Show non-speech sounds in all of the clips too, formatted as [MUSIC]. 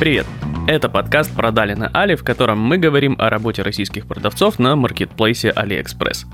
Привет! Это подкаст «Продали на Али», в котором мы говорим о работе российских продавцов на маркетплейсе AliExpress.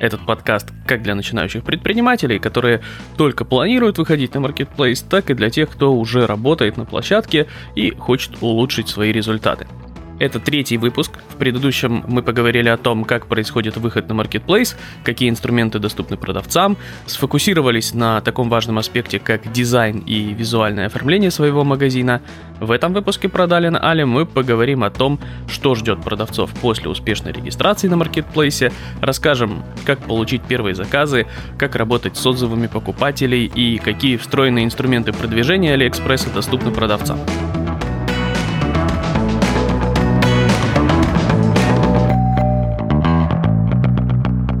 Этот подкаст как для начинающих предпринимателей, которые только планируют выходить на маркетплейс, так и для тех, кто уже работает на площадке и хочет улучшить свои результаты – это третий выпуск. В предыдущем мы поговорили о том, как происходит выход на Marketplace, какие инструменты доступны продавцам, сфокусировались на таком важном аспекте, как дизайн и визуальное оформление своего магазина. В этом выпуске продали на Али мы поговорим о том, что ждет продавцов после успешной регистрации на Marketplace, расскажем, как получить первые заказы, как работать с отзывами покупателей и какие встроенные инструменты продвижения AliExpress доступны продавцам.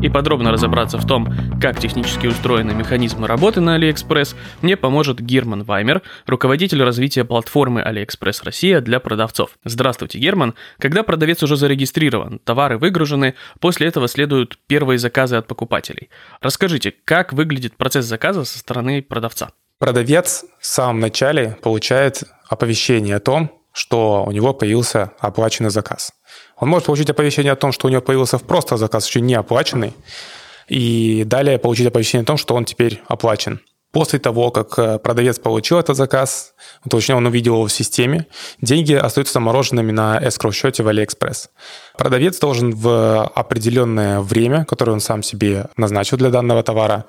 И подробно разобраться в том, как технически устроены механизмы работы на AliExpress, мне поможет Герман Ваймер, руководитель развития платформы AliExpress Россия для продавцов. Здравствуйте, Герман. Когда продавец уже зарегистрирован, товары выгружены, после этого следуют первые заказы от покупателей. Расскажите, как выглядит процесс заказа со стороны продавца? Продавец в самом начале получает оповещение о том, что у него появился оплаченный заказ. Он может получить оповещение о том, что у него появился просто заказ, еще не оплаченный, и далее получить оповещение о том, что он теперь оплачен. После того, как э, продавец получил этот заказ, точнее, он увидел его в системе, деньги остаются замороженными на escrow-счете в AliExpress. Продавец должен в определенное время, которое он сам себе назначил для данного товара,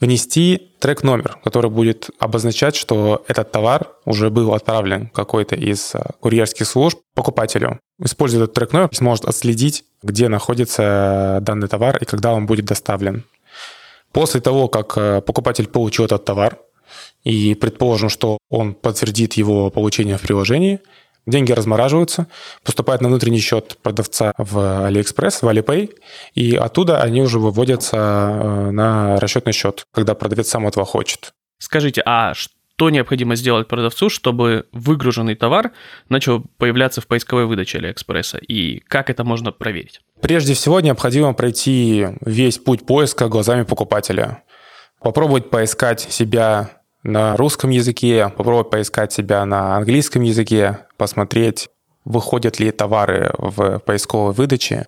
внести трек-номер, который будет обозначать, что этот товар уже был отправлен какой-то из э, курьерских служб покупателю. Используя этот трек-номер, сможет отследить, где находится данный товар и когда он будет доставлен. После того, как э, покупатель получил этот товар, и предположим, что он подтвердит его получение в приложении – Деньги размораживаются, поступают на внутренний счет продавца в AliExpress, в Alipay, и оттуда они уже выводятся э, на расчетный счет, когда продавец сам этого хочет. Скажите, а что необходимо сделать продавцу, чтобы выгруженный товар начал появляться в поисковой выдаче Алиэкспресса, и как это можно проверить? Прежде всего необходимо пройти весь путь поиска глазами покупателя. Попробовать поискать себя на русском языке, попробовать поискать себя на английском языке, посмотреть, выходят ли товары в поисковой выдаче.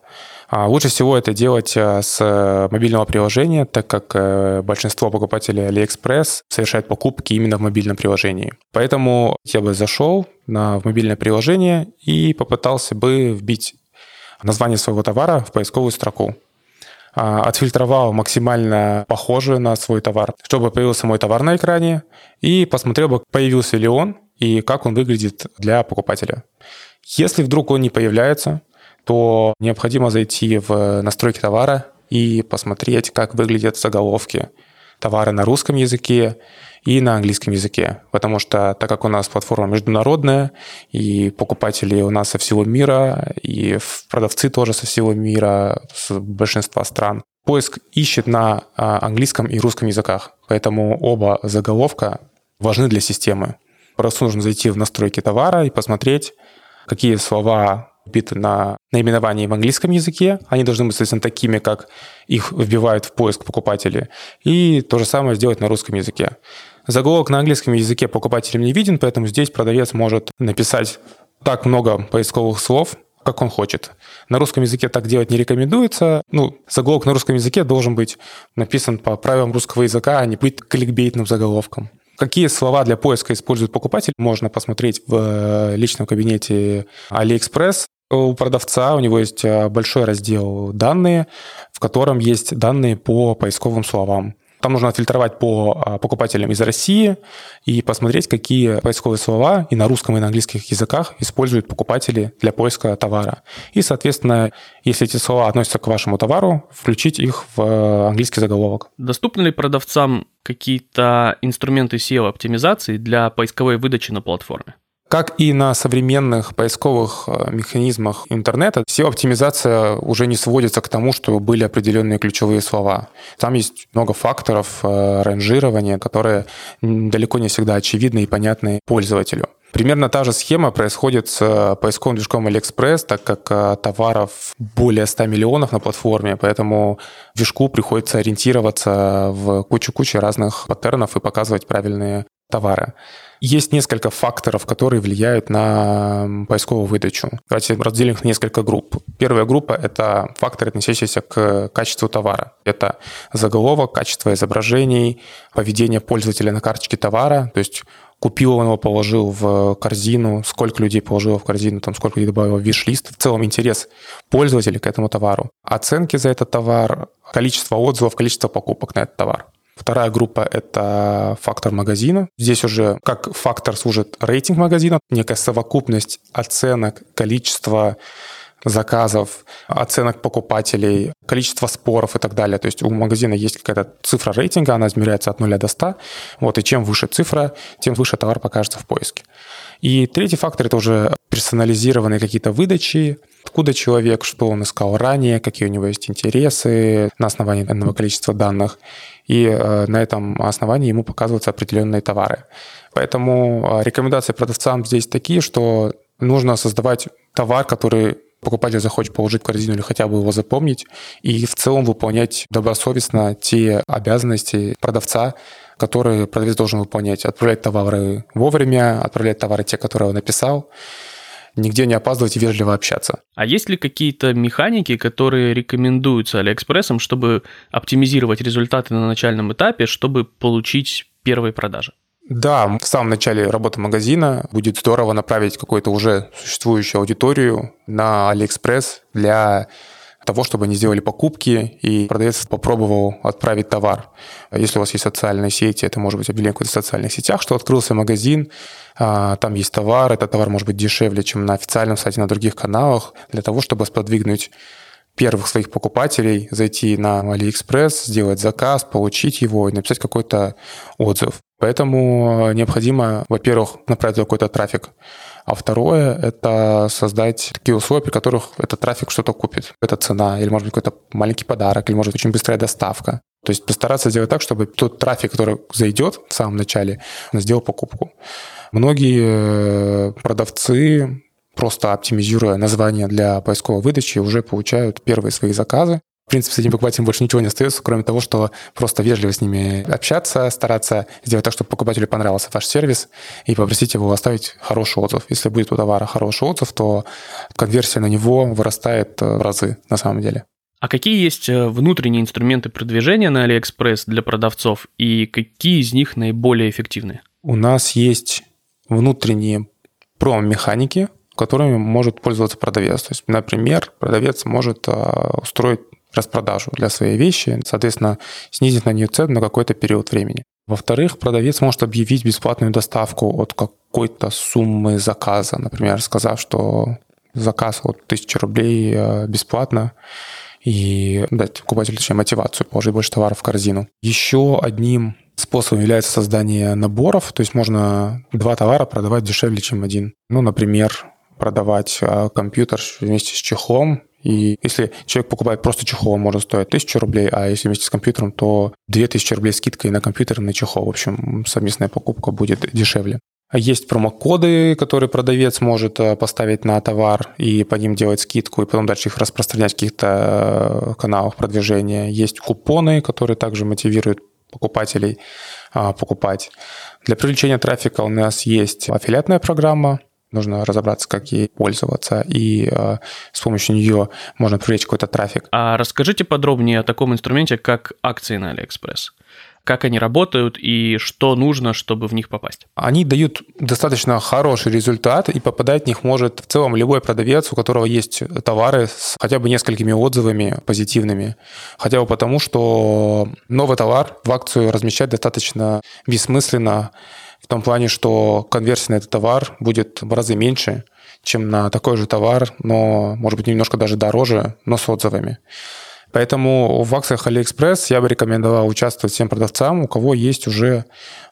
А лучше всего это делать э, с мобильного приложения, так как э, большинство покупателей AliExpress совершают покупки именно в мобильном приложении. Поэтому я бы зашел на мобильное приложение и попытался бы вбить название своего товара в поисковую строку. А, отфильтровал максимально похожий на свой товар, чтобы появился мой товар на экране, и посмотрел бы, появился ли он и как он выглядит для покупателя. Если вдруг он не появляется, то необходимо зайти в настройки товара и посмотреть, как выглядят заголовки товара на русском языке и на английском языке. Потому что так как у нас платформа международная, и покупатели у нас со всего мира, и продавцы тоже со всего мира, с большинства стран, поиск ищет на а, английском и русском языках. Поэтому оба заголовка важны для системы. Просто нужно зайти в настройки товара и посмотреть, какие слова вбиты на наименовании в английском языке. Они должны быть, соответственно, такими, как их вбивают в поиск покупатели. И то же самое сделать на русском языке. Заголовок на английском языке покупателям не виден, поэтому здесь продавец может написать так много поисковых слов, как он хочет. На русском языке так делать не рекомендуется. Ну, заголовок на русском языке должен быть написан по правилам русского языка, а не быть кликбейтным заголовком. Какие слова для поиска использует покупатель, можно посмотреть в э, личном кабинете AliExpress. У продавца у него есть э, большой раздел «Данные», в котором есть данные по поисковым словам. Там нужно отфильтровать по а, покупателям из России и посмотреть, какие поисковые слова и на русском, и на английских языках используют покупатели для поиска товара. И, соответственно, если эти слова относятся к вашему товару, включить их в э, английский заголовок. Доступны ли продавцам какие-то инструменты SEO-оптимизации для поисковой выдачи на платформе? Как и на современных поисковых э, механизмах интернета, SEO-оптимизация уже не сводится к тому, что были определенные ключевые слова. Там есть много факторов э, ранжирования, которые далеко не всегда очевидны и понятны пользователю. Примерно та же схема происходит с э, поисковым движком AliExpress, так как товаров более 100 миллионов на платформе, поэтому движку приходится ориентироваться в кучу-кучу разных паттернов и показывать правильные товара. Есть несколько факторов, которые влияют на поисковую выдачу. Давайте разделим их на несколько групп. Первая группа – это факторы, относящиеся к качеству товара. Это заголовок, качество изображений, поведение пользователя на карточке товара, то есть купил он его, положил в корзину, сколько людей положило в корзину, там, сколько людей добавило в виш-лист. В целом интерес пользователя к этому товару. Оценки за этот товар, количество отзывов, количество покупок на этот товар. Вторая группа — это фактор магазина. Здесь уже как фактор служит рейтинг магазина, некая совокупность оценок, количество заказов, оценок покупателей, количество споров и так далее. То есть у магазина есть какая-то цифра рейтинга, она измеряется от 0 до 100. Вот, и чем выше цифра, тем выше товар покажется в поиске. И третий фактор – это уже персонализированные какие-то выдачи, откуда человек, что он искал ранее, какие у него есть интересы на основании данного количества данных. И э, на этом основании ему показываются определенные товары. Поэтому э, рекомендации продавцам здесь такие, что нужно создавать товар, который покупатель захочет положить в корзину или хотя бы его запомнить, и в целом выполнять добросовестно те обязанности продавца, которые продавец должен выполнять. Отправлять товары вовремя, отправлять товары те, которые он написал, нигде не опаздывать и вежливо общаться. А есть ли какие-то механики, которые рекомендуются Алиэкспрессом, чтобы оптимизировать результаты на начальном этапе, чтобы получить первые продажи? Да, в самом начале работы магазина будет здорово направить какую-то уже существующую аудиторию на Алиэкспресс для того, чтобы они сделали покупки, и продавец попробовал отправить товар. Если у вас есть социальные сети, это может быть объявление в каких-то социальных сетях, что открылся магазин, а, там есть товар, этот товар может быть дешевле, чем на официальном сайте, на других каналах, для того, чтобы сподвигнуть первых своих покупателей, зайти на AliExpress, сделать заказ, получить его и написать какой-то отзыв. Поэтому необходимо, во-первых, направить какой-то трафик а второе — это создать такие условия, при которых этот трафик что-то купит. Это цена, или, может быть, какой-то маленький подарок, или, может быть, очень быстрая доставка. То есть постараться сделать так, чтобы тот трафик, который зайдет в самом начале, сделал покупку. Многие э, продавцы просто оптимизируя название для поисковой выдачи, уже получают первые свои заказы. В принципе, с этим покупателем больше ничего не остается, кроме того, что просто вежливо с ними общаться, стараться сделать так, чтобы покупателю понравился ваш сервис и попросить его оставить хороший отзыв. Если будет у товара хороший отзыв, то конверсия на него вырастает э, в разы на самом деле. А какие есть э, внутренние инструменты продвижения на AliExpress для продавцов и какие из них наиболее эффективны? У нас есть внутренние промо-механики, которыми может пользоваться продавец. То есть, например, продавец может э, устроить распродажу для своей вещи, соответственно, снизить на нее цену на какой-то период времени. Во-вторых, продавец может объявить бесплатную доставку от какой-то суммы заказа, например, сказав, что заказ от 1000 рублей э, бесплатно, и дать покупателю точнее, мотивацию положить больше товаров в корзину. Еще одним способом является создание наборов, то есть можно два товара продавать дешевле, чем один. Ну, например, продавать э, компьютер вместе с чехлом и если человек покупает просто чехол, он может стоить 1000 рублей, а если вместе с компьютером, то 2000 рублей скидкой на компьютер и на чехол. В общем, совместная покупка будет дешевле. А есть промокоды, которые продавец может э, поставить на товар и по ним делать скидку, и потом дальше их распространять в каких-то э, каналах продвижения. Есть купоны, которые также мотивируют покупателей а, покупать. Для привлечения трафика у нас есть аффилиатная программа, нужно разобраться, как ей пользоваться, и э, с помощью нее можно привлечь какой-то трафик. А расскажите подробнее о таком инструменте, как акции на AliExpress. Как они работают и что нужно, чтобы в них попасть? Они дают достаточно хороший результат, и попадать в них может в целом любой продавец, у которого есть товары с хотя бы несколькими отзывами позитивными. Хотя бы потому, что новый товар в акцию размещать достаточно бессмысленно, в том плане, что конверсия на этот товар будет в разы меньше, чем на такой же товар, но, может быть, немножко даже дороже, но с отзывами. Поэтому в акциях AliExpress я бы рекомендовал участвовать всем продавцам, у кого есть уже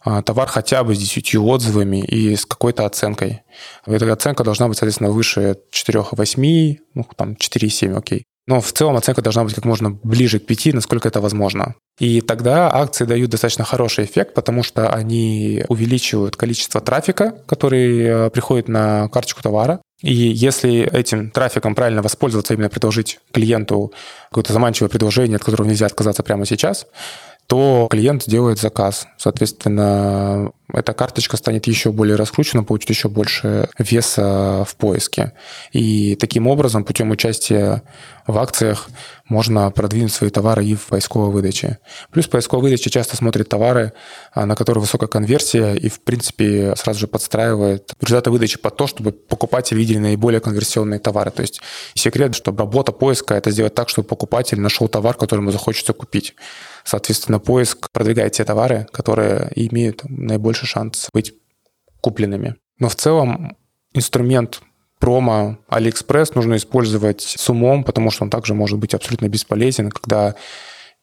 а, товар хотя бы с 10 отзывами и с какой-то оценкой. Эта оценка должна быть, соответственно, выше 4,8, ну, там 4,7, окей. Но в целом оценка должна быть как можно ближе к 5, насколько это возможно. И тогда акции дают достаточно хороший эффект, потому что они увеличивают количество трафика, который э, приходит на карточку товара. И если этим трафиком правильно воспользоваться, именно предложить клиенту какое-то заманчивое предложение, от которого нельзя отказаться прямо сейчас, то клиент сделает заказ. Соответственно, эта карточка станет еще более раскручена, получит еще больше веса в поиске. И таким образом, путем участия в акциях, можно продвинуть свои товары и в поисковой выдаче. Плюс поисковая выдача часто смотрит товары, а, на которые высокая конверсия, и, в принципе, сразу же подстраивает результаты выдачи под то, чтобы покупатели видели наиболее конверсионные товары. То есть секрет, что работа поиска – это сделать так, чтобы покупатель нашел товар, который ему захочется купить. Соответственно, поиск продвигает те товары, которые имеют наибольший шанс быть купленными. Но в целом инструмент промо AliExpress нужно использовать с умом, потому что он также может быть абсолютно бесполезен, когда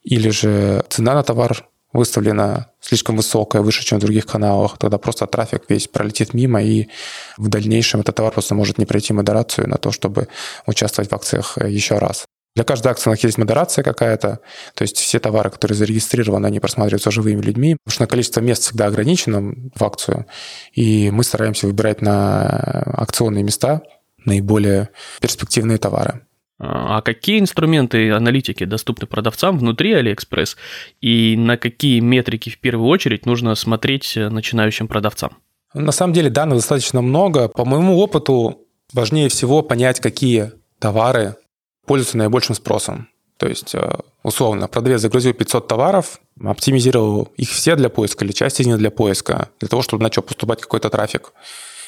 или же цена на товар выставлена слишком высокая, выше, чем в других каналах, тогда просто трафик весь пролетит мимо, и в дальнейшем этот товар просто может не пройти модерацию на то, чтобы участвовать в акциях еще раз. Для каждой акции у нас есть модерация какая-то, то есть все товары, которые зарегистрированы, они просматриваются живыми людьми, потому что количество мест всегда ограничено в акцию, и мы стараемся выбирать на акционные места наиболее перспективные товары. А какие инструменты аналитики доступны продавцам внутри AliExpress и на какие метрики в первую очередь нужно смотреть начинающим продавцам? На самом деле данных достаточно много. По моему опыту важнее всего понять, какие товары пользуются наибольшим спросом. То есть, э, условно, продавец загрузил 500 товаров, оптимизировал их все для поиска или часть из них для поиска, для того, чтобы начал поступать какой-то трафик.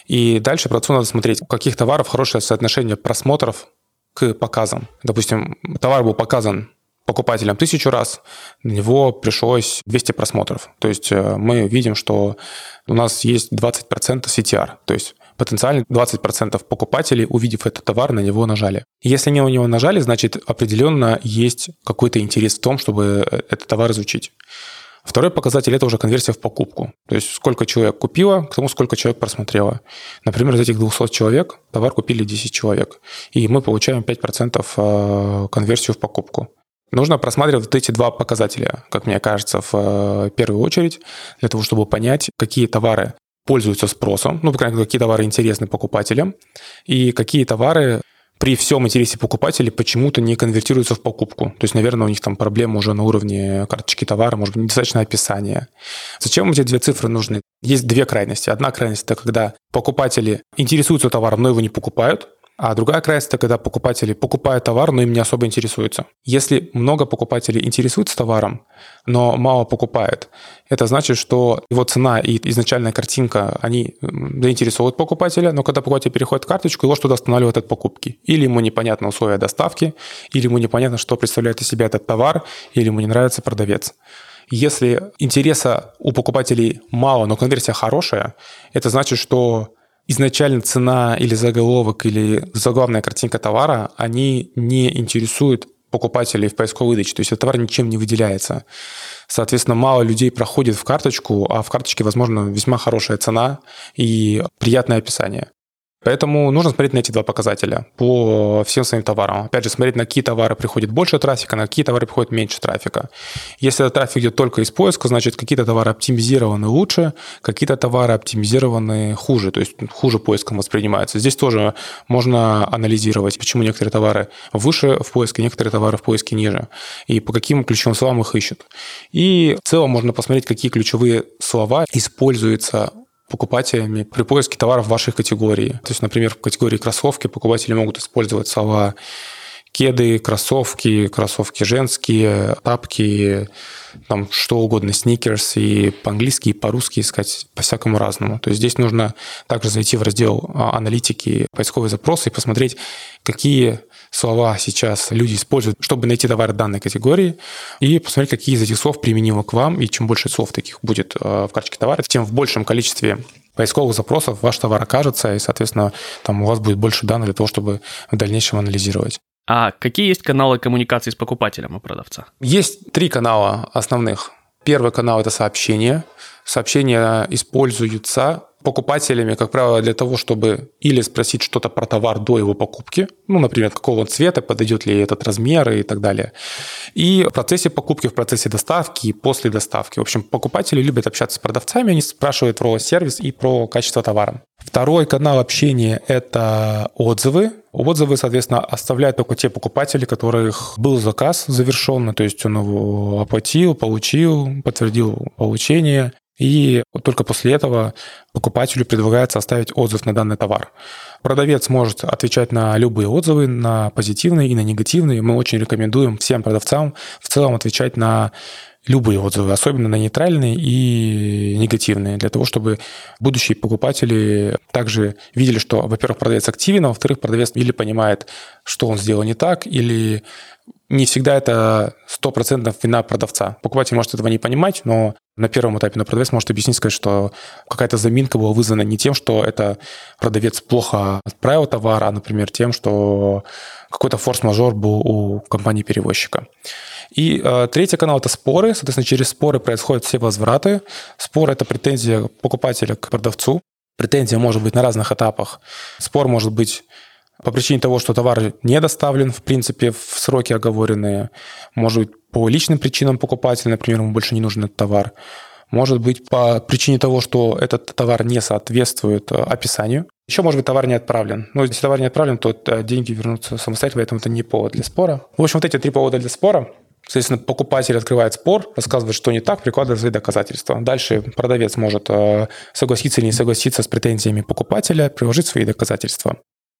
И дальше продавцу надо смотреть, у каких товаров хорошее соотношение просмотров к показам. Допустим, товар был показан покупателям тысячу раз, на него пришлось 200 просмотров. То есть э, мы видим, что у нас есть 20% CTR, то есть потенциально 20% покупателей, увидев этот товар, на него нажали. Если они на него нажали, значит определенно есть какой-то интерес в том, чтобы э, этот товар изучить. Второй показатель – это уже конверсия в покупку. То есть сколько человек купило, к тому, сколько человек просмотрело. Например, из этих 200 человек товар купили 10 человек. И мы получаем 5% э, конверсию в покупку. Нужно просматривать вот эти два показателя, как мне кажется, в э, первую очередь, для того, чтобы понять, какие товары пользуются спросом, ну, по крайней мере, какие товары интересны покупателям, и какие товары при всем интересе покупателей почему-то не конвертируются в покупку. То есть, наверное, у них там проблема уже на уровне карточки товара, может быть, недостаточно описания. Зачем эти две цифры нужны? Есть две крайности. Одна крайность – это когда покупатели интересуются товаром, но его не покупают, а другая крайность – это когда покупатели покупают товар, но им не особо интересуются. Если много покупателей интересуются товаром, но мало покупают, это значит, что его цена и изначальная картинка, они заинтересовывают покупателя, но когда покупатель переходит карточку, его что-то останавливает от покупки. Или ему непонятно условия доставки, или ему непонятно, что представляет из себя этот товар, или ему не нравится продавец. Если интереса у покупателей мало, но конверсия хорошая, это значит, что изначально цена или заголовок, или заглавная картинка товара, они не интересуют покупателей в поисковой выдаче. То есть этот товар ничем не выделяется. Соответственно, мало людей проходит в карточку, а в карточке, возможно, весьма хорошая цена и приятное описание. Поэтому нужно смотреть на эти два показателя по всем своим товарам. Опять же, смотреть, на какие товары приходит больше трафика, на какие товары приходит меньше трафика. Если этот трафик идет только из поиска, значит, какие-то товары оптимизированы лучше, какие-то товары оптимизированы хуже, то есть хуже поиском воспринимаются. Здесь тоже можно анализировать, почему некоторые товары выше в поиске, некоторые товары в поиске ниже, и по каким ключевым словам их ищут. И в целом можно посмотреть, какие ключевые слова используются покупателями при поиске товаров вашей категории. То есть, например, в категории кроссовки покупатели могут использовать слова кеды, кроссовки, кроссовки женские, тапки, там что угодно, сникерс, и по-английски, и по-русски искать по-всякому разному. То есть здесь нужно также зайти в раздел аналитики, поисковые запросы и посмотреть, какие слова сейчас люди используют, чтобы найти товар данной категории, и посмотреть, какие из этих слов применимы к вам, и чем больше слов таких будет э, в карточке товара, тем в большем количестве поисковых запросов ваш товар окажется, и, соответственно, там у вас будет больше данных для того, чтобы в дальнейшем анализировать. А какие есть каналы коммуникации с покупателем у продавца? Есть три канала основных. Первый канал – это сообщения. Сообщения используются покупателями, как правило, для того, чтобы или спросить что-то про товар до его покупки, ну, например, какого цвета, подойдет ли этот размер и так далее. И в процессе покупки, в процессе доставки и после доставки. В общем, покупатели любят общаться с продавцами, они спрашивают про сервис и про качество товара. Второй канал общения – это отзывы. Отзывы, соответственно, оставляют только те покупатели, которых был заказ завершенный, то есть он его оплатил, получил, подтвердил получение, и только после этого покупателю предлагается оставить отзыв на данный товар. Продавец может отвечать на любые отзывы, на позитивные и на негативные. Мы очень рекомендуем всем продавцам в целом отвечать на любые отзывы, особенно на нейтральные и негативные, для того, чтобы будущие покупатели также видели, что, во-первых, продавец активен, а во-вторых, продавец или понимает, что он сделал не так, или не всегда это 100% вина продавца. Покупатель может этого не понимать, но на первом этапе на продавец может объяснить, сказать, что какая-то заминка была вызвана не тем, что это продавец плохо отправил товар, а, например, тем, что какой-то форс-мажор был у компании-перевозчика. И э, третий канал – это споры. Соответственно, через споры происходят все возвраты. Спор – это претензия покупателя к продавцу. Претензия может быть на разных этапах. Спор может быть по причине того, что товар не доставлен, в принципе, в сроки оговоренные. Может быть, по личным причинам покупателя, например, ему больше не нужен этот товар. Может быть, по причине того, что этот товар не соответствует э, описанию. Еще, может быть, товар не отправлен. Но если товар не отправлен, то э, деньги вернутся самостоятельно, поэтому это не повод для спора. В общем, вот эти три повода для спора. Соответственно, покупатель открывает спор, рассказывает, что не так, прикладывает свои доказательства. Дальше продавец может э, согласиться или не согласиться с претензиями покупателя, приложить свои доказательства.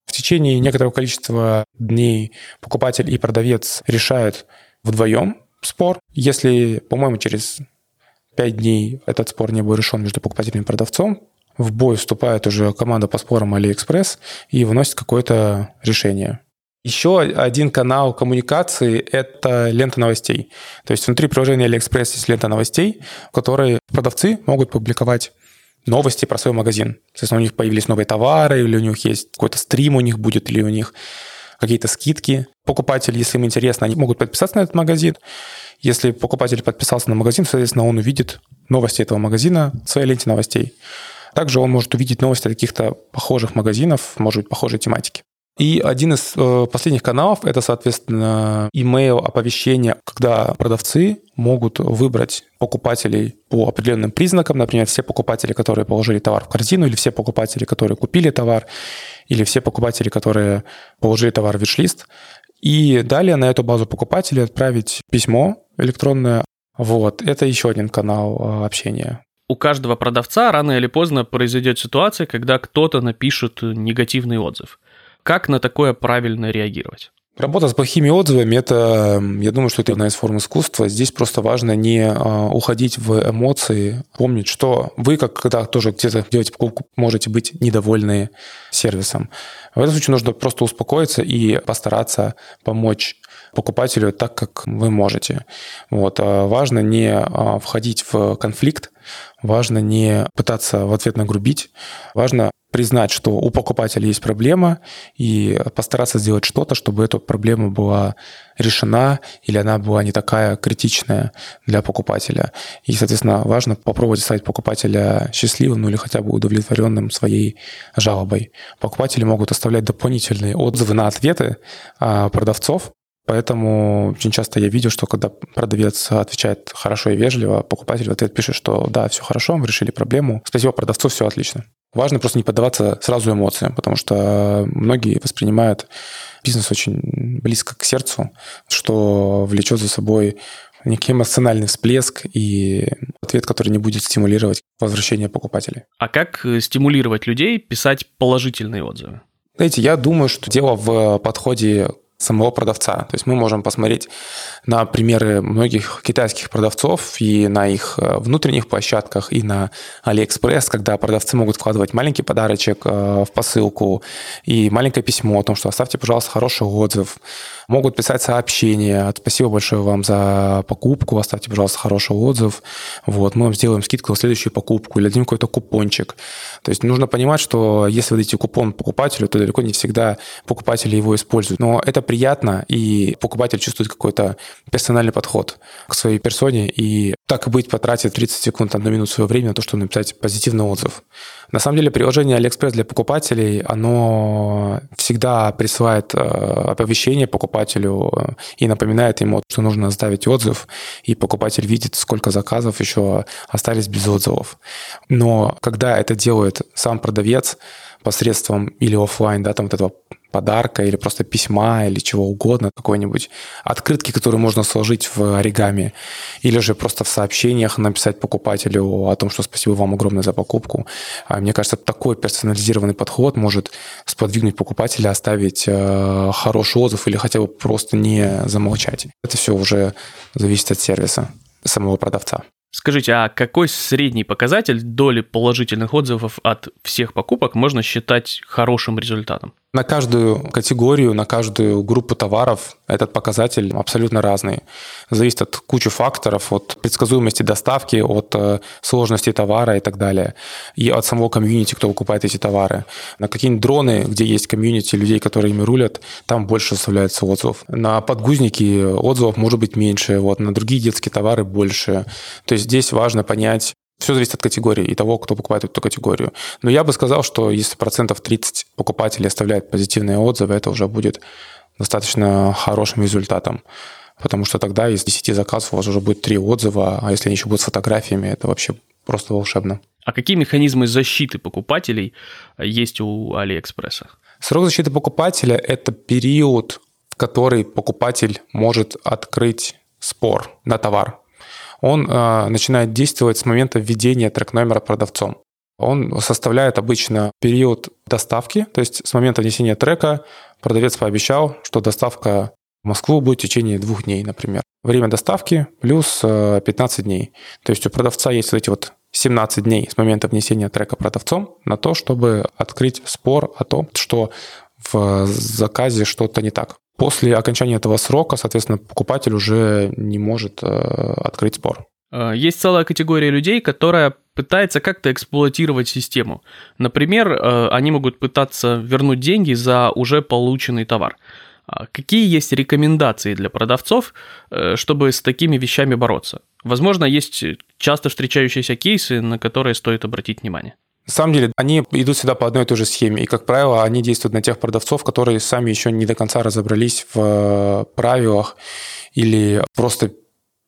В течение некоторого количества дней покупатель и продавец решают вдвоем спор. Если, по-моему, через 5 дней этот спор не был решен между покупателем и продавцом, в бой вступает уже команда по спорам AliExpress и выносит какое-то решение. Еще один канал коммуникации – это лента новостей. То есть внутри приложения AliExpress есть лента новостей, в которой продавцы могут публиковать новости про свой магазин. Соответственно, у них появились новые товары, или у них есть какой-то стрим у них будет, или у них какие-то скидки. Покупатели, если им интересно, они могут подписаться на этот магазин. Если покупатель подписался на магазин, соответственно, он увидит новости этого магазина в своей ленте новостей. Также он может увидеть новости каких-то похожих магазинов, может быть, похожей тематики. И один из э, последних каналов – это, соответственно, email оповещение, когда продавцы могут выбрать покупателей по определенным признакам, например, все покупатели, которые положили товар в корзину, или все покупатели, которые купили товар, или все покупатели, которые положили товар в виш-лист. И далее на эту базу покупателей отправить письмо электронное. Вот, это еще один канал э, общения у каждого продавца рано или поздно произойдет ситуация, когда кто-то напишет негативный отзыв. Как на такое правильно реагировать? Работа с плохими отзывами – это, я думаю, что это одна из форм искусства. Здесь просто важно не а, уходить в эмоции, помнить, что вы, как когда тоже где-то делаете покупку, можете быть недовольны сервисом. В этом случае нужно просто успокоиться и постараться помочь покупателю так, как вы можете. Вот. А важно не а, входить в конфликт, важно не пытаться в ответ нагрубить, важно признать, что у покупателя есть проблема, и постараться сделать что-то, чтобы эта проблема была решена или она была не такая критичная для покупателя. И, соответственно, важно попробовать оставить покупателя счастливым, ну или хотя бы удовлетворенным своей жалобой. Покупатели могут оставлять дополнительные отзывы на ответы а, продавцов, Поэтому очень часто я видел, что когда продавец отвечает хорошо и вежливо, покупатель в ответ пишет, что да, все хорошо, мы решили проблему, спасибо продавцу, все отлично. Важно просто не поддаваться сразу эмоциям, потому что многие воспринимают бизнес очень близко к сердцу, что влечет за собой некий эмоциональный всплеск и ответ, который не будет стимулировать возвращение покупателей. А как э, стимулировать людей писать положительные отзывы? Знаете, я думаю, что дело в подходе самого продавца. То есть мы можем посмотреть на примеры многих китайских продавцов и на их э, внутренних площадках, и на AliExpress, когда продавцы могут вкладывать маленький подарочек э, в посылку и маленькое письмо о том, что оставьте, пожалуйста, хороший отзыв. Могут писать сообщения. Спасибо большое вам за покупку, оставьте, пожалуйста, хороший отзыв. Вот, мы вам сделаем скидку на следующую покупку или дадим какой-то купончик. То есть нужно понимать, что если вы дадите купон покупателю, то далеко не всегда покупатели его используют. Но это приятно, и покупатель чувствует какой-то персональный подход к своей персоне, и так и быть потратит 30 секунд, одну минуту своего времени на то, чтобы написать позитивный отзыв. На самом деле приложение AliExpress для покупателей, оно всегда присылает э, оповещение покупателю э, и напоминает ему, что нужно оставить отзыв, и покупатель видит, сколько заказов еще остались без отзывов. Но когда это делает сам продавец, посредством или офлайн, да, там вот этого подарка или просто письма или чего угодно, какой-нибудь открытки, которые можно сложить в оригами, или же просто в сообщениях написать покупателю о том, что спасибо вам огромное за покупку. А мне кажется, такой персонализированный подход может сподвигнуть покупателя оставить э, хороший отзыв или хотя бы просто не замолчать. Это все уже зависит от сервиса самого продавца. Скажите, а какой средний показатель доли положительных отзывов от всех покупок можно считать хорошим результатом? На каждую категорию, на каждую группу товаров этот показатель абсолютно разный. Зависит от кучи факторов, от предсказуемости доставки, от э, сложности товара и так далее. И от самого комьюнити, кто покупает эти товары. На какие-нибудь дроны, где есть комьюнити людей, которые ими рулят, там больше составляется отзывов. На подгузники отзывов может быть меньше, вот, на другие детские товары больше. То есть здесь важно понять, все зависит от категории и того, кто покупает эту категорию. Но я бы сказал, что если процентов 30 покупателей оставляют позитивные отзывы, это уже будет достаточно хорошим результатом. Потому что тогда из 10 заказов у вас уже будет 3 отзыва, а если они еще будут с фотографиями, это вообще просто волшебно. А какие механизмы защиты покупателей есть у Алиэкспресса? Срок защиты покупателя – это период, в который покупатель может открыть спор на товар он э, начинает действовать с момента введения трек-номера продавцом. Он составляет обычно период доставки, то есть с момента внесения трека продавец пообещал, что доставка в Москву будет в течение двух дней, например. Время доставки плюс 15 дней. То есть у продавца есть вот эти вот 17 дней с момента внесения трека продавцом на то, чтобы открыть спор о том, что в заказе что-то не так. После окончания этого срока, соответственно, покупатель уже не может э, открыть спор. Э, есть целая категория людей, которая пытается как-то эксплуатировать систему. Например, э, они могут пытаться вернуть деньги за уже полученный товар. А какие есть рекомендации для продавцов, чтобы с такими вещами бороться? Возможно, есть часто встречающиеся кейсы, на которые стоит обратить внимание. На самом деле, они идут всегда по одной и той же схеме. И, как правило, они действуют на тех продавцов, которые сами еще не до конца разобрались в э, правилах или просто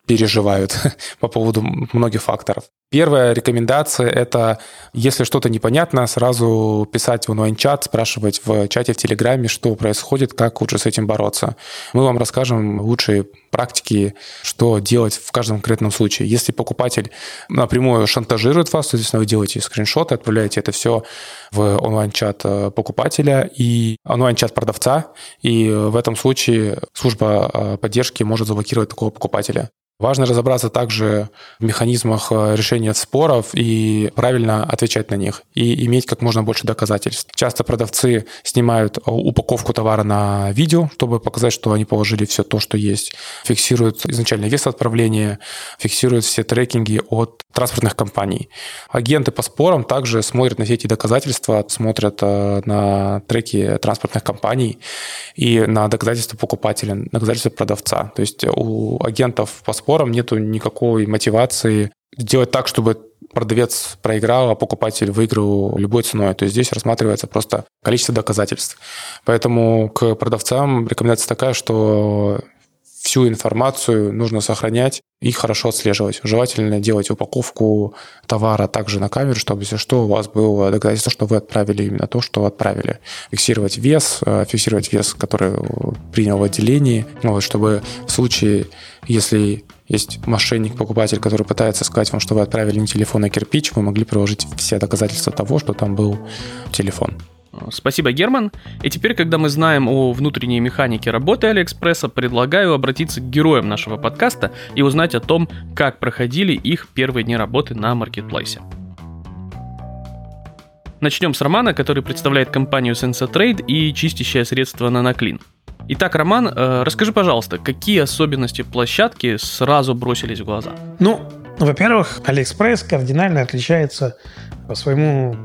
переживают [LAUGHS] по поводу многих факторов. Первая рекомендация – это, если что-то непонятно, сразу писать в онлайн-чат, спрашивать в чате в Телеграме, что происходит, как лучше с этим бороться. Мы вам расскажем лучшие практики, что делать в каждом конкретном случае. Если покупатель напрямую шантажирует вас, соответственно, вы делаете скриншоты, отправляете это все в онлайн-чат э, покупателя и онлайн-чат продавца, и в этом случае служба э, поддержки может заблокировать такого покупателя. Важно разобраться также в механизмах э, решения споров и правильно отвечать на них, и иметь как можно больше доказательств. Часто продавцы снимают э, упаковку товара на видео, чтобы показать, что они положили все то, что есть. Фиксируют изначально вес отправления, фиксируют все трекинги от транспортных компаний. Агенты по спорам также смотрят на все эти доказательства, смотрят э, на треки транспортных компаний и на доказательства покупателя, на доказательства продавца. То есть у агентов по спорам спорам нету никакой мотивации сделать так, чтобы продавец проиграл, а покупатель выиграл любой ценой. То есть здесь рассматривается просто количество доказательств. Поэтому к продавцам рекомендация такая, что всю информацию нужно сохранять и хорошо отслеживать. Желательно делать упаковку товара также на камеру, чтобы, если что, у вас было доказательство, что вы отправили именно то, что отправили. Фиксировать вес, э, фиксировать вес, который принял в отделении, вот, чтобы в случае, если есть мошенник, покупатель, который пытается сказать вам, что вы отправили не телефон, а кирпич, вы могли приложить все доказательства того, что там был телефон. Спасибо, Герман. И теперь, когда мы знаем о внутренней механике работы Алиэкспресса, предлагаю обратиться к героям нашего подкаста и узнать о том, как проходили их первые дни работы на маркетплейсе. Начнем с Романа, который представляет компанию SensaTrade и чистящее средство Наноклин. Итак, Роман, э, расскажи, пожалуйста, какие особенности площадки сразу бросились в глаза? Ну, во-первых, AliExpress кардинально отличается по своему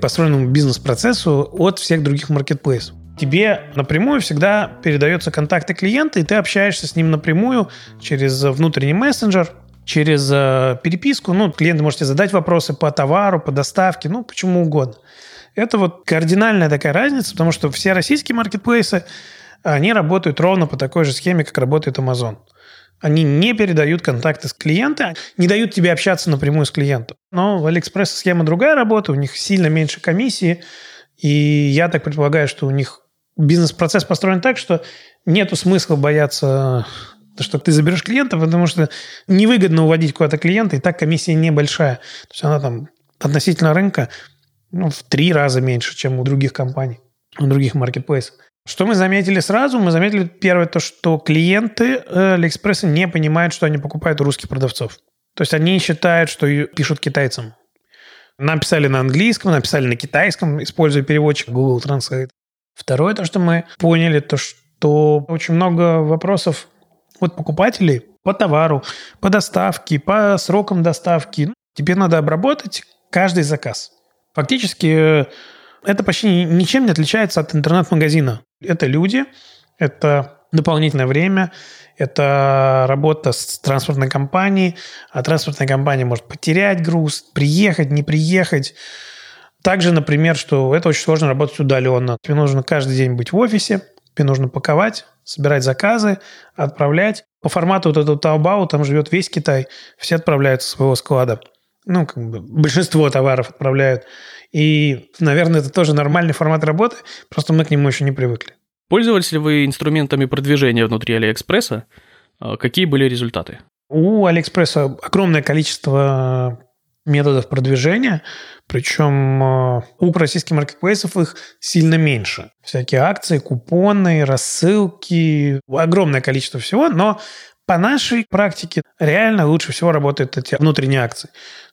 построенному бизнес-процессу от всех других маркетплейсов. Тебе напрямую всегда передается контакты клиента, и ты общаешься с ним напрямую через внутренний мессенджер, через э, переписку. Ну, клиенты можете задать вопросы по товару, по доставке, ну, почему угодно. Это вот кардинальная такая разница, потому что все российские маркетплейсы, они работают ровно по такой же схеме, как работает Amazon. Они не передают контакты с клиента, не дают тебе общаться напрямую с клиентом. Но в AliExpress схема другая работа, у них сильно меньше комиссии, и я так предполагаю, что у них бизнес-процесс построен так, что нету смысла бояться что ты заберешь клиента, потому что невыгодно уводить куда-то клиента, и так комиссия небольшая. То есть она там относительно рынка ну, в три раза меньше, чем у других компаний, у других маркетплейсов. Что мы заметили сразу? Мы заметили первое то, что клиенты э, Алиэкспресса не понимают, что они покупают у русских продавцов. То есть они считают, что пишут китайцам. Написали на английском, написали на китайском, используя переводчик Google Translate. Второе, то, что мы поняли, то, что очень много вопросов от покупателей по товару, по доставке, по срокам доставки. Тебе надо обработать каждый заказ. Фактически э, это почти ничем не отличается от интернет-магазина. Это люди, это дополнительное время, это работа с транспортной компанией, а транспортная компания может потерять груз, приехать, не приехать. Также, например, что это очень сложно работать удаленно. Тебе нужно каждый день быть в офисе, тебе нужно паковать, собирать заказы, отправлять. По формату вот этого Taobao там живет весь Китай, все отправляют со своего склада. Ну, как бы большинство товаров отправляют. И, наверное, это тоже нормальный формат работы, просто мы к нему еще не привыкли. Пользовались ли вы инструментами продвижения внутри Алиэкспресса? А, какие были результаты? У Алиэкспресса огромное количество методов продвижения, причем э, у российских маркетплейсов их сильно меньше. Всякие акции, купоны, рассылки, огромное количество всего, но по нашей практике реально лучше всего работают эти внутренние акции.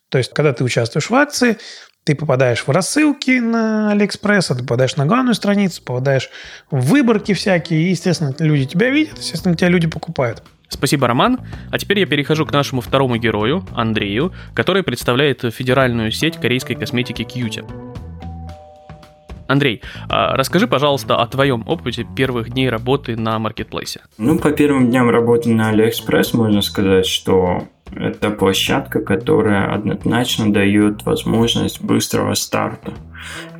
То есть, когда ты участвуешь в акции, ты попадаешь в рассылки на Алиэкспресс, ты попадаешь на главную страницу, попадаешь в выборки всякие, и, естественно, люди тебя видят, естественно, тебя люди покупают. Спасибо, Роман. А теперь я перехожу к нашему второму герою, Андрею, который представляет федеральную сеть корейской косметики Кьюти. Андрей, а расскажи, пожалуйста, о твоем опыте первых дней работы на маркетплейсе. Ну, по первым дням работы на Алиэкспресс можно сказать, что это площадка, которая однозначно дает возможность быстрого старта.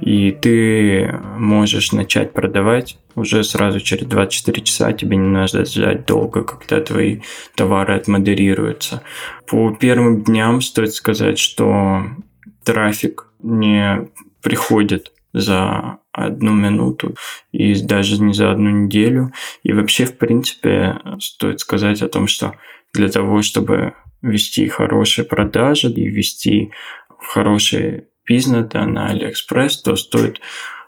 И ты можешь начать продавать уже сразу через 24 часа, тебе не надо ждать долго, когда твои товары отмодерируются. По первым дням стоит сказать, что трафик не приходит за одну минуту и даже не за одну неделю. И вообще, в принципе, стоит сказать о том, что для того, чтобы вести хорошие продажи и вести хороший бизнес да, на Алиэкспресс, то стоит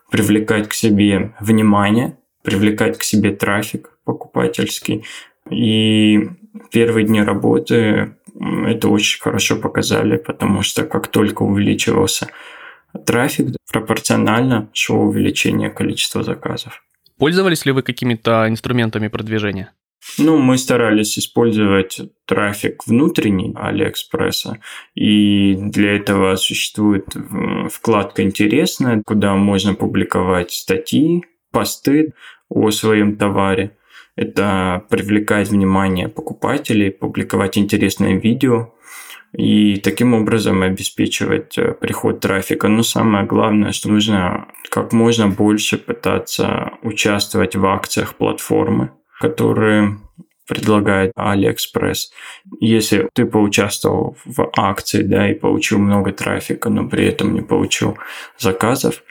привлекать к себе внимание, привлекать к себе трафик покупательский. И первые дни работы это очень хорошо показали, потому что как только увеличивался трафик, пропорционально шло увеличение количества заказов. Пользовались ли вы какими-то инструментами продвижения? Ну, мы старались использовать трафик внутренний Алиэкспресса, и для этого существует вкладка «Интересно», куда можно публиковать статьи, посты о своем товаре. Это привлекать внимание покупателей, публиковать интересные видео и таким образом обеспечивать э, приход трафика. Но самое главное, что нужно как можно больше пытаться участвовать в акциях платформы, которые предлагает AliExpress. Если ты поучаствовал в акции, да, и получил много трафика, но при этом не получил заказов,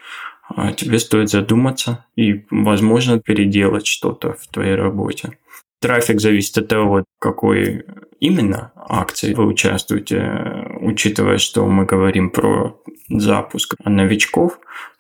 а, тебе стоит задуматься и, возможно, переделать что-то в твоей работе. Трафик зависит от того, какой именно акции вы участвуете, учитывая, что мы говорим про запуск новичков,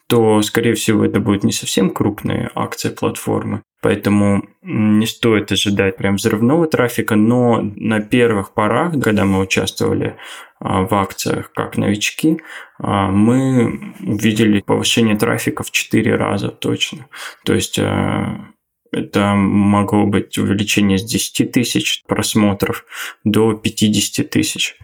то, скорее всего, это будет не совсем крупные акции платформы. Поэтому не стоит ожидать прям взрывного трафика, но на первых порах, когда мы участвовали а, в акциях как новички, а, мы увидели повышение трафика в 4 раза точно. То есть а, это могло быть увеличение с 10 тысяч просмотров до 50 тысяч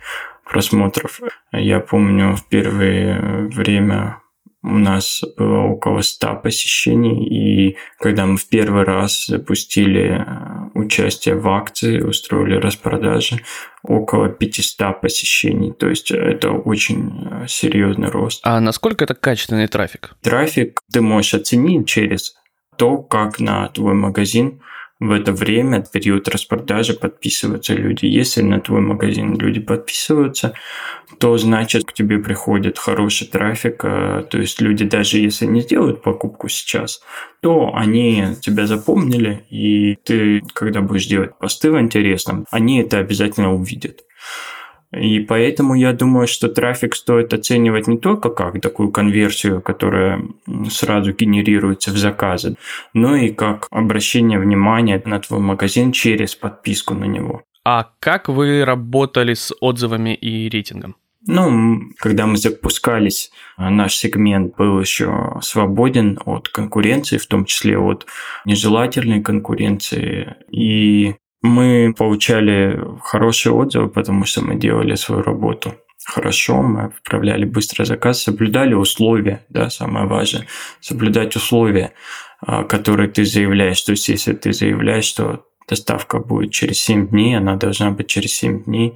просмотров. Я помню в первое время у нас было около 100 посещений, и когда мы в первый раз запустили э, участие в акции, устроили распродажи, около 500 посещений. То есть это очень э, серьезный рост. А насколько это качественный трафик? Трафик ты можешь оценить через то, как на твой магазин в это время, в период распродажи, подписываются люди. Если на твой магазин люди подписываются, то значит к тебе приходит хороший трафик. Э, то есть люди даже если не делают покупку сейчас, то они тебя запомнили, и ты, когда будешь делать посты в интересном, они это обязательно увидят. И поэтому я думаю, что трафик стоит оценивать не только как такую конверсию, которая сразу генерируется в заказы, но и как обращение внимания на твой магазин через подписку на него. А как вы работали с отзывами и рейтингом? Ну, когда мы запускались, наш сегмент был еще свободен от конкуренции, в том числе от нежелательной конкуренции. И мы получали хорошие отзывы, потому что мы делали свою работу хорошо, мы отправляли быстрый заказ, соблюдали условия, да, самое важное, соблюдать условия, а, которые ты заявляешь. То есть, если ты заявляешь, что доставка будет через 7 дней, она должна быть через 7 дней.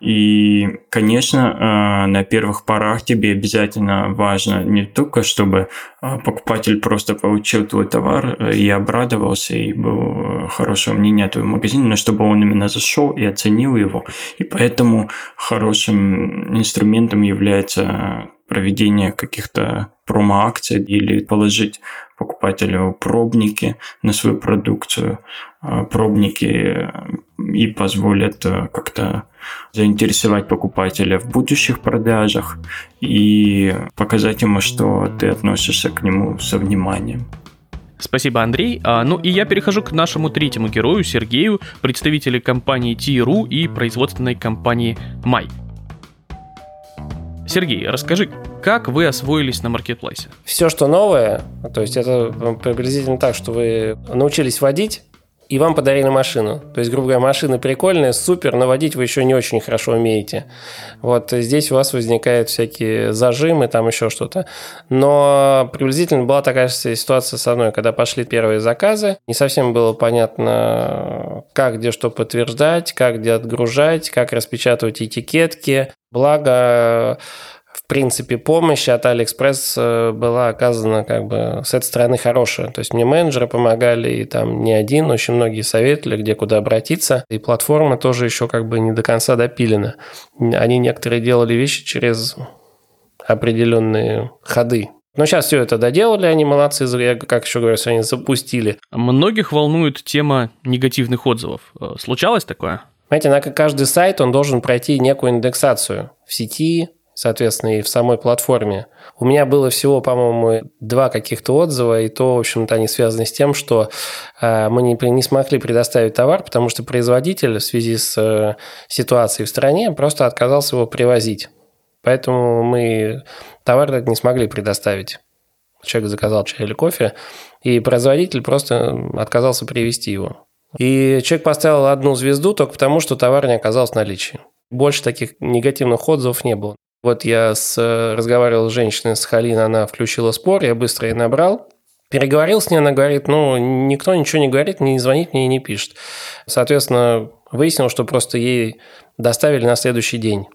И, конечно, э, на первых порах тебе обязательно важно не только, чтобы э, покупатель просто получил твой товар э, и обрадовался, и был хорошего мнения о твоем магазине, но чтобы он именно зашел и оценил его. И поэтому хорошим инструментом является проведение каких-то промо-акций или положить покупателю пробники на свою продукцию, а, пробники и позволят э, как-то заинтересовать покупателя в будущих продажах и показать ему, что ты относишься к нему со вниманием. Спасибо, Андрей. А, ну и я перехожу к нашему третьему герою, Сергею, представителю компании T.ru и производственной компании Май. Сергей, расскажи, как вы освоились на маркетплейсе? Все, что новое, то есть это приблизительно так, что вы научились водить, и вам подарили машину. То есть, грубо говоря, машина прикольная, супер, но водить вы еще не очень хорошо умеете. Вот здесь у вас возникают всякие зажимы, там еще что-то. Но приблизительно была такая ситуация со мной, когда пошли первые заказы. Не совсем было понятно, как где что подтверждать, как где отгружать, как распечатывать этикетки. Благо, принципе, помощь от Алиэкспресс э, была оказана как бы с этой стороны хорошая. То есть мне менеджеры помогали, и там не один, очень многие советовали, где куда обратиться. И платформа тоже еще как бы не до конца допилена. Они некоторые делали вещи через определенные ходы. Но сейчас все это доделали, они молодцы, я как еще говорю, они запустили. Многих волнует тема негативных отзывов. Э, случалось такое? Знаете, на каждый сайт он должен пройти некую индексацию в сети, соответственно, и в самой платформе. У меня было всего, по-моему, два каких-то отзыва, и то, в общем-то, они связаны с тем, что э, мы не, не смогли предоставить товар, потому что производитель в связи с э, ситуацией в стране просто отказался его привозить. Поэтому мы товар этот не смогли предоставить. Человек заказал чай или кофе, и производитель просто отказался привезти его. И человек поставил одну звезду только потому, что товар не оказался в наличии. Больше таких негативных отзывов не было. Вот я с, разговаривал с женщиной с Халин, она включила спор, я быстро ее набрал. Переговорил с ней, она говорит, ну, никто ничего не говорит, не звонит мне и не пишет. Соответственно, выяснил, что просто ей доставили на следующий день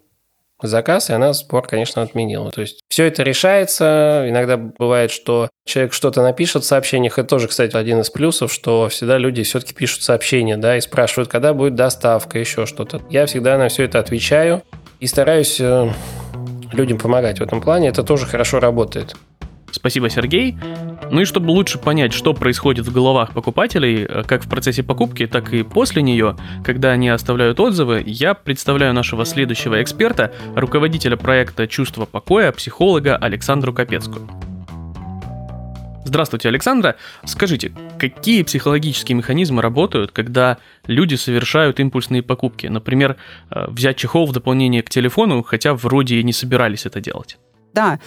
заказ, и она спор, конечно, отменила. То есть все это решается. Иногда бывает, что человек что-то напишет в сообщениях. Это тоже, кстати, один из плюсов, что всегда люди все-таки пишут сообщения, да, и спрашивают, когда будет доставка, еще что-то. Я всегда на все это отвечаю и стараюсь э, людям помогать в этом плане, это тоже хорошо работает. Спасибо, Сергей. Ну и чтобы лучше понять, что происходит в головах покупателей, э, как в процессе покупки, так и после нее, когда они оставляют отзывы, я представляю нашего следующего эксперта, руководителя проекта «Чувство покоя», психолога Александру Капецкую. Здравствуйте, Александра. Скажите, какие психологические механизмы работают, когда люди совершают импульсные покупки? Например, э, взять чехол в дополнение к телефону, хотя вроде и не собирались это делать. Да,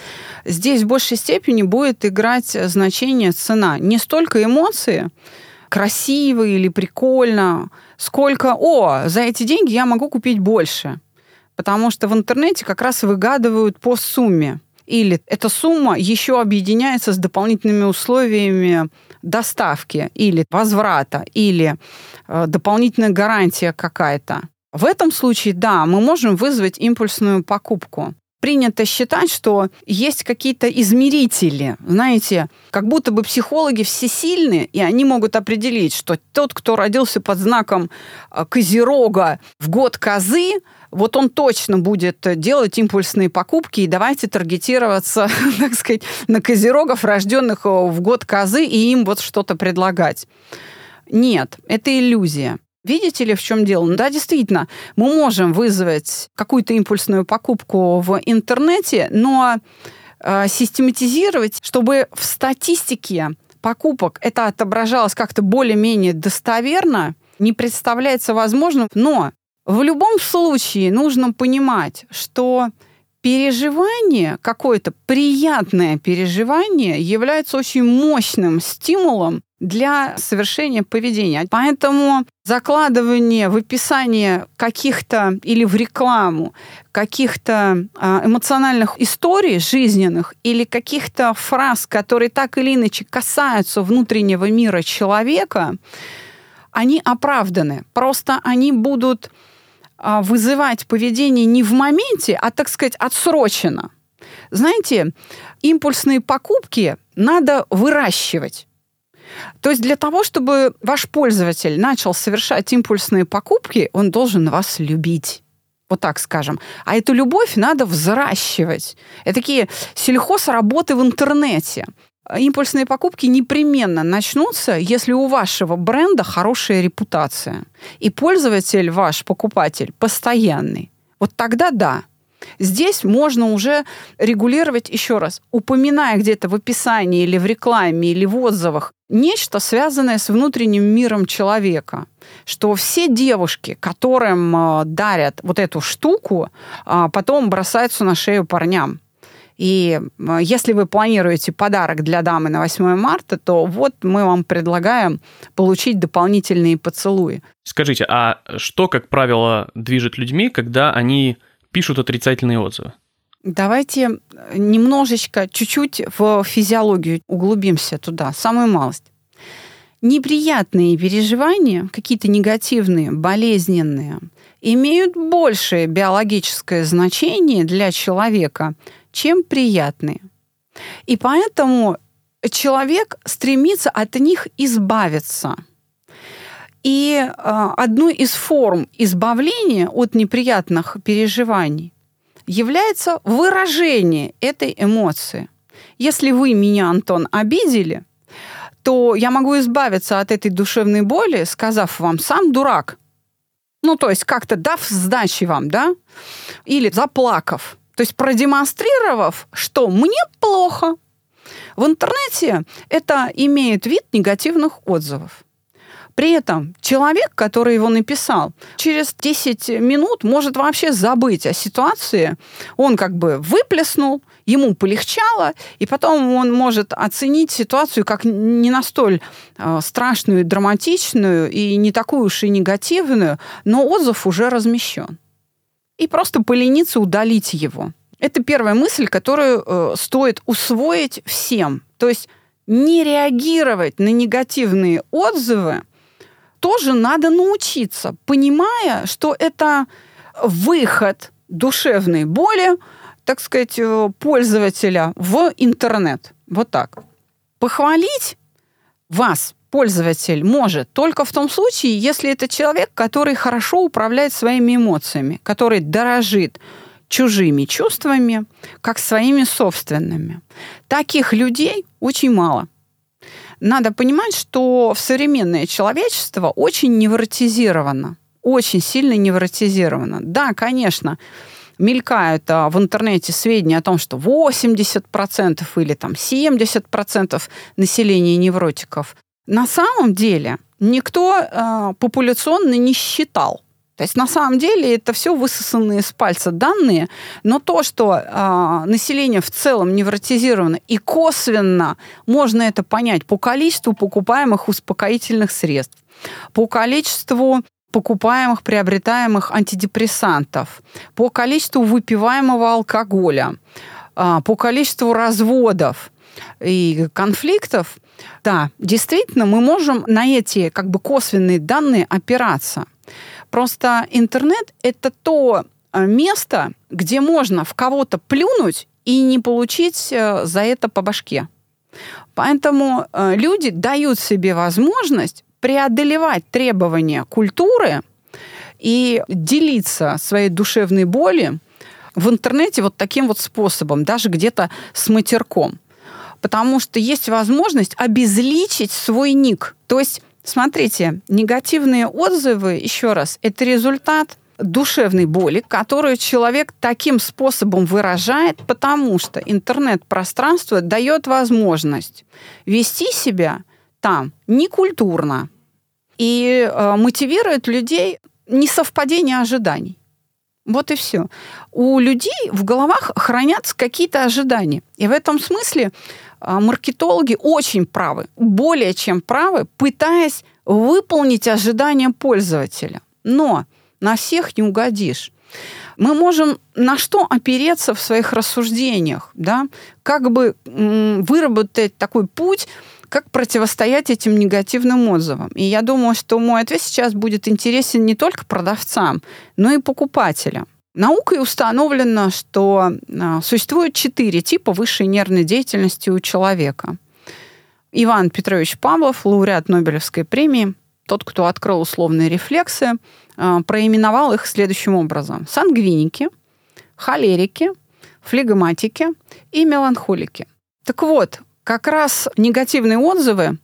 здесь в большей степени будет играть значение цена. Не столько эмоции, красиво или прикольно, сколько, о, за эти деньги я могу купить больше. Потому что в интернете как раз выгадывают по сумме или эта сумма еще объединяется с дополнительными условиями доставки или возврата, или э, дополнительная гарантия какая-то. В этом случае, да, мы можем вызвать импульсную покупку. принято считать, что есть какие-то измерители. Знаете, как будто бы психологи всесильны, и они могут определить, что тот, кто родился под знаком э, Козерога в год козы, вот он точно будет делать импульсные покупки, и давайте таргетироваться, [LAUGHS] так сказать, на козерогов, рожденных в год козы, и им вот что-то предлагать. Нет, это иллюзия. Видите ли, в чем дело? Ну, да, действительно, мы можем вызвать какую-то импульсную покупку в интернете, но э, систематизировать, чтобы в статистике покупок это отображалось как-то более-менее достоверно, не представляется возможным. Но в любом случае нужно понимать, что переживание, какое-то приятное переживание является очень мощным стимулом для совершения поведения. Поэтому закладывание в описание каких-то или в рекламу каких-то а, эмоциональных историй жизненных или каких-то фраз, которые так или иначе касаются внутреннего мира человека, они оправданы. Просто они будут вызывать поведение не в моменте, а, так сказать, отсрочено. Знаете, импульсные покупки надо выращивать. То есть для того, чтобы ваш пользователь начал совершать импульсные покупки, он должен вас любить. Вот так скажем. А эту любовь надо взращивать. Это такие сельхозработы в интернете. Импульсные покупки непременно начнутся, если у вашего бренда хорошая репутация. И пользователь ваш, покупатель, постоянный. Вот тогда да, Здесь можно уже регулировать еще раз, упоминая где-то в описании или в рекламе или в отзывах нечто, связанное с внутренним миром человека. Что все девушки, которым э, дарят вот эту штуку, э, потом бросаются на шею парням. И э, если вы планируете подарок для дамы на 8 марта, то вот мы вам предлагаем получить дополнительные поцелуи. Скажите, а что, как правило, движет людьми, когда они пишут отрицательные отзывы? Давайте немножечко, чуть-чуть в физиологию углубимся туда, самую малость. Неприятные переживания, какие-то негативные, болезненные, имеют большее биологическое значение для человека, чем приятные. И поэтому человек стремится от них избавиться – и э, одной из форм избавления от неприятных переживаний является выражение этой эмоции. Если вы меня, Антон, обидели, то я могу избавиться от этой душевной боли, сказав вам «сам дурак». Ну, то есть как-то дав сдачи вам, да? Или заплакав. То есть продемонстрировав, что мне плохо. В интернете это имеет вид негативных отзывов. При этом человек, который его написал, через 10 минут может вообще забыть о ситуации. Он как бы выплеснул, ему полегчало, и потом он может оценить ситуацию как не настолько э, страшную, драматичную и не такую уж и негативную, но отзыв уже размещен. И просто полениться удалить его. Это первая мысль, которую э, стоит усвоить всем. То есть не реагировать на негативные отзывы тоже надо научиться, понимая, что это выход душевной боли, так сказать, э, пользователя в интернет. Вот так. Похвалить вас пользователь может только в том случае, если это человек, который хорошо управляет своими эмоциями, который дорожит чужими чувствами, как своими собственными. Таких людей очень мало надо понимать, что современное человечество очень невротизировано. Очень сильно невротизировано. Да, конечно, мелькают а, в интернете сведения о том, что 80% или там 70% населения невротиков. На самом деле никто а, популяционно не считал то есть на самом деле это все высосанные с пальца данные, но то, что э, население в целом невротизировано и косвенно можно это понять по количеству покупаемых успокоительных средств, по количеству покупаемых, приобретаемых антидепрессантов, по количеству выпиваемого алкоголя, э, по количеству разводов и конфликтов, да, действительно, мы можем на эти как бы косвенные данные опираться. Просто интернет — это то э, место, где можно в кого-то плюнуть и не получить э, за это по башке. Поэтому э, люди дают себе возможность преодолевать требования культуры и делиться своей душевной болью в интернете вот таким вот способом, даже где-то с матерком. Потому что есть возможность обезличить свой ник. То есть, смотрите, негативные отзывы, еще раз, это результат душевной боли, которую человек таким способом выражает, потому что интернет-пространство дает возможность вести себя там некультурно и э, мотивирует людей несовпадение ожиданий. Вот и все. У людей в головах хранятся какие-то ожидания. И в этом смысле а, маркетологи очень правы, более чем правы, пытаясь выполнить ожидания пользователя. Но на всех не угодишь. Мы можем на что опереться в своих рассуждениях, да? как бы выработать такой путь, как противостоять этим негативным отзывам. И я думаю, что мой ответ сейчас будет интересен не только продавцам, но и покупателям. Наукой установлено, что а, существует четыре типа высшей нервной деятельности у человека. Иван Петрович Павлов, лауреат Нобелевской премии, тот, кто открыл условные рефлексы, а, проименовал их следующим образом. Сангвиники, холерики, флегматики и меланхолики. Так вот, как раз негативные отзывы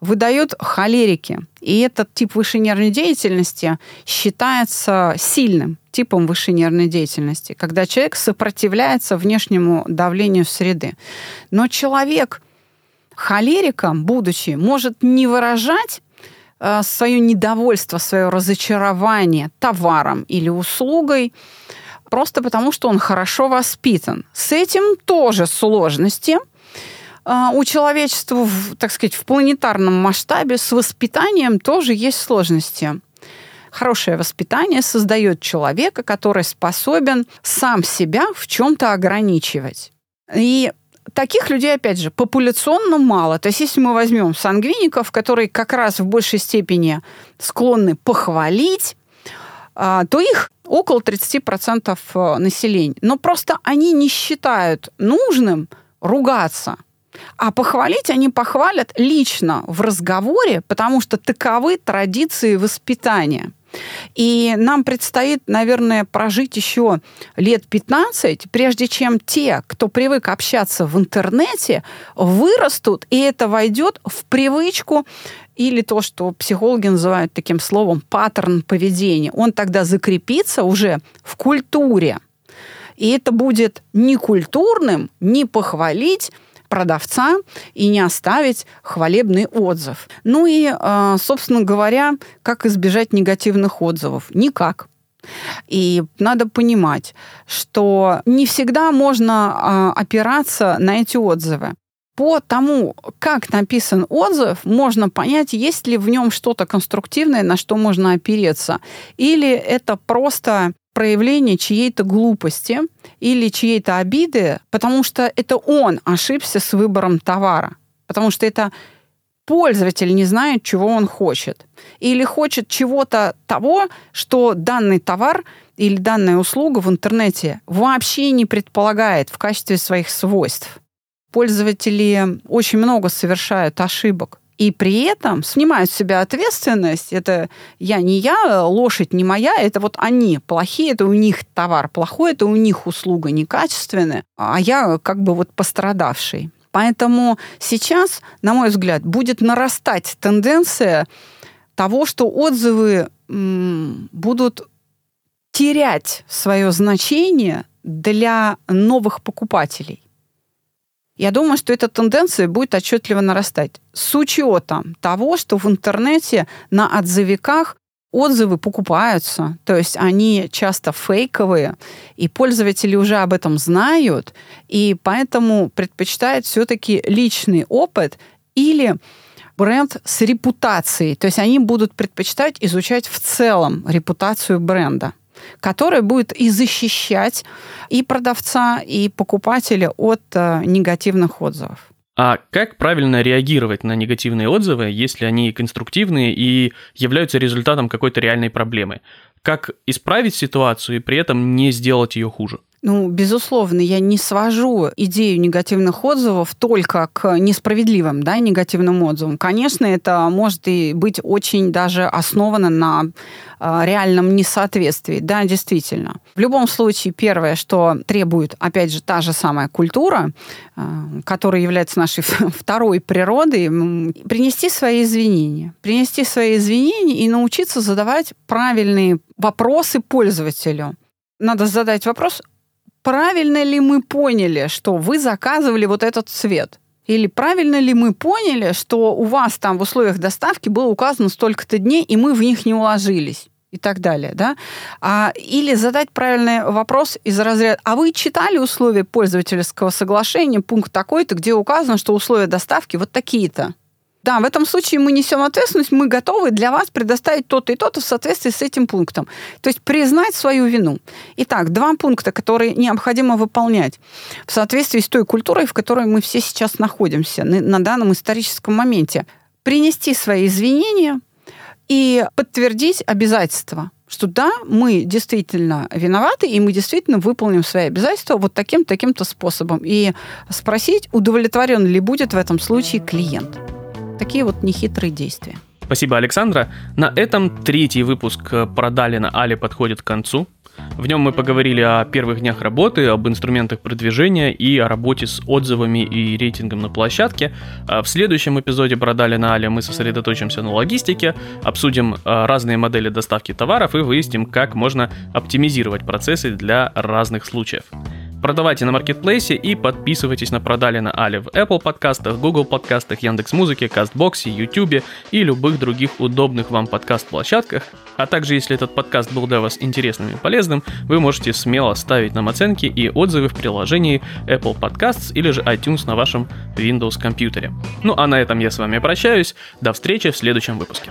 выдают холерики. И этот тип высшей нервной деятельности считается сильным типом высшей нервной деятельности, когда человек сопротивляется внешнему давлению среды. Но человек холериком, будучи, может не выражать э, свое недовольство, свое разочарование товаром или услугой, просто потому что он хорошо воспитан. С этим тоже сложности – у человечества, так сказать, в планетарном масштабе с воспитанием тоже есть сложности. Хорошее воспитание создает человека, который способен сам себя в чем-то ограничивать. И таких людей, опять же, популяционно мало. То есть, если мы возьмем сангвиников, которые как раз в большей степени склонны похвалить, а, то их около 30% э, населения. Но просто они не считают нужным ругаться – а похвалить они похвалят лично в разговоре, потому что таковы традиции воспитания. И нам предстоит, наверное, прожить еще лет 15, прежде чем те, кто привык общаться в интернете, вырастут, и это войдет в привычку или то, что психологи называют таким словом паттерн поведения. Он тогда закрепится уже в культуре. И это будет не культурным, не похвалить, продавца и не оставить хвалебный отзыв. Ну и, а, собственно говоря, как избежать негативных отзывов? Никак. И надо понимать, что не всегда можно а, опираться на эти отзывы. По тому, как написан отзыв, можно понять, есть ли в нем что-то конструктивное, на что можно опереться. Или это просто проявление чьей-то глупости или чьей-то обиды, потому что это он ошибся с выбором товара. Потому что это пользователь не знает, чего он хочет. Или хочет чего-то того, что данный товар или данная услуга в интернете вообще не предполагает в качестве своих свойств. Пользователи очень много совершают ошибок и при этом снимают с себя ответственность. Это я не я, лошадь не моя, это вот они плохие, это у них товар плохой, это у них услуга некачественная, а я как бы вот пострадавший. Поэтому сейчас, на мой взгляд, будет нарастать тенденция того, что отзывы будут терять свое значение для новых покупателей. Я думаю, что эта тенденция будет отчетливо нарастать. С учетом того, что в интернете на отзывиках отзывы покупаются, то есть они часто фейковые, и пользователи уже об этом знают, и поэтому предпочитают все-таки личный опыт или бренд с репутацией. То есть они будут предпочитать изучать в целом репутацию бренда которая будет и защищать и продавца, и покупателя от э, негативных отзывов. А как правильно реагировать на негативные отзывы, если они конструктивные и являются результатом какой-то реальной проблемы? как исправить ситуацию и при этом не сделать ее хуже? Ну, безусловно, я не свожу идею негативных отзывов только к несправедливым да, негативным отзывам. Конечно, это может и быть очень даже основано на э, реальном несоответствии. Да, действительно. В любом случае, первое, что требует, опять же, та же самая культура, э, которая является нашей [LAUGHS] второй природой, принести свои извинения. Принести свои извинения и научиться задавать правильные вопросы пользователю. Надо задать вопрос, правильно ли мы поняли, что вы заказывали вот этот цвет? Или правильно ли мы поняли, что у вас там в условиях доставки было указано столько-то дней, и мы в них не уложились? и так далее, да? А, или задать правильный вопрос из разряда, а вы читали условия пользовательского соглашения, пункт такой-то, где указано, что условия доставки вот такие-то? Да, в этом случае мы несем ответственность, мы готовы для вас предоставить то-то и то-то в соответствии с этим пунктом. То есть признать свою вину. Итак, два пункта, которые необходимо выполнять в соответствии с той культурой, в которой мы все сейчас находимся на данном историческом моменте. Принести свои извинения и подтвердить обязательства что да, мы действительно виноваты, и мы действительно выполним свои обязательства вот таким-таким-то способом. И спросить, удовлетворен ли будет в этом случае клиент. Такие вот нехитрые действия. Спасибо, Александра. На этом третий выпуск «Продали на Али» подходит к концу. В нем мы поговорили о первых днях работы, об инструментах продвижения и о работе с отзывами и рейтингом на площадке. А в следующем эпизоде «Продали на Али» мы сосредоточимся на логистике, обсудим а, разные модели доставки товаров и выясним, как можно оптимизировать процессы для разных случаев. Продавайте на маркетплейсе и подписывайтесь на Продали на Али в Apple подкастах, Google подкастах, Яндекс.Музыке, Кастбоксе, YouTube и любых других удобных вам подкаст-площадках. А также, если этот подкаст был для вас интересным и полезным, вы можете смело ставить нам оценки и отзывы в приложении Apple Podcasts или же iTunes на вашем Windows компьютере. Ну а на этом я с вами прощаюсь. До встречи в следующем выпуске.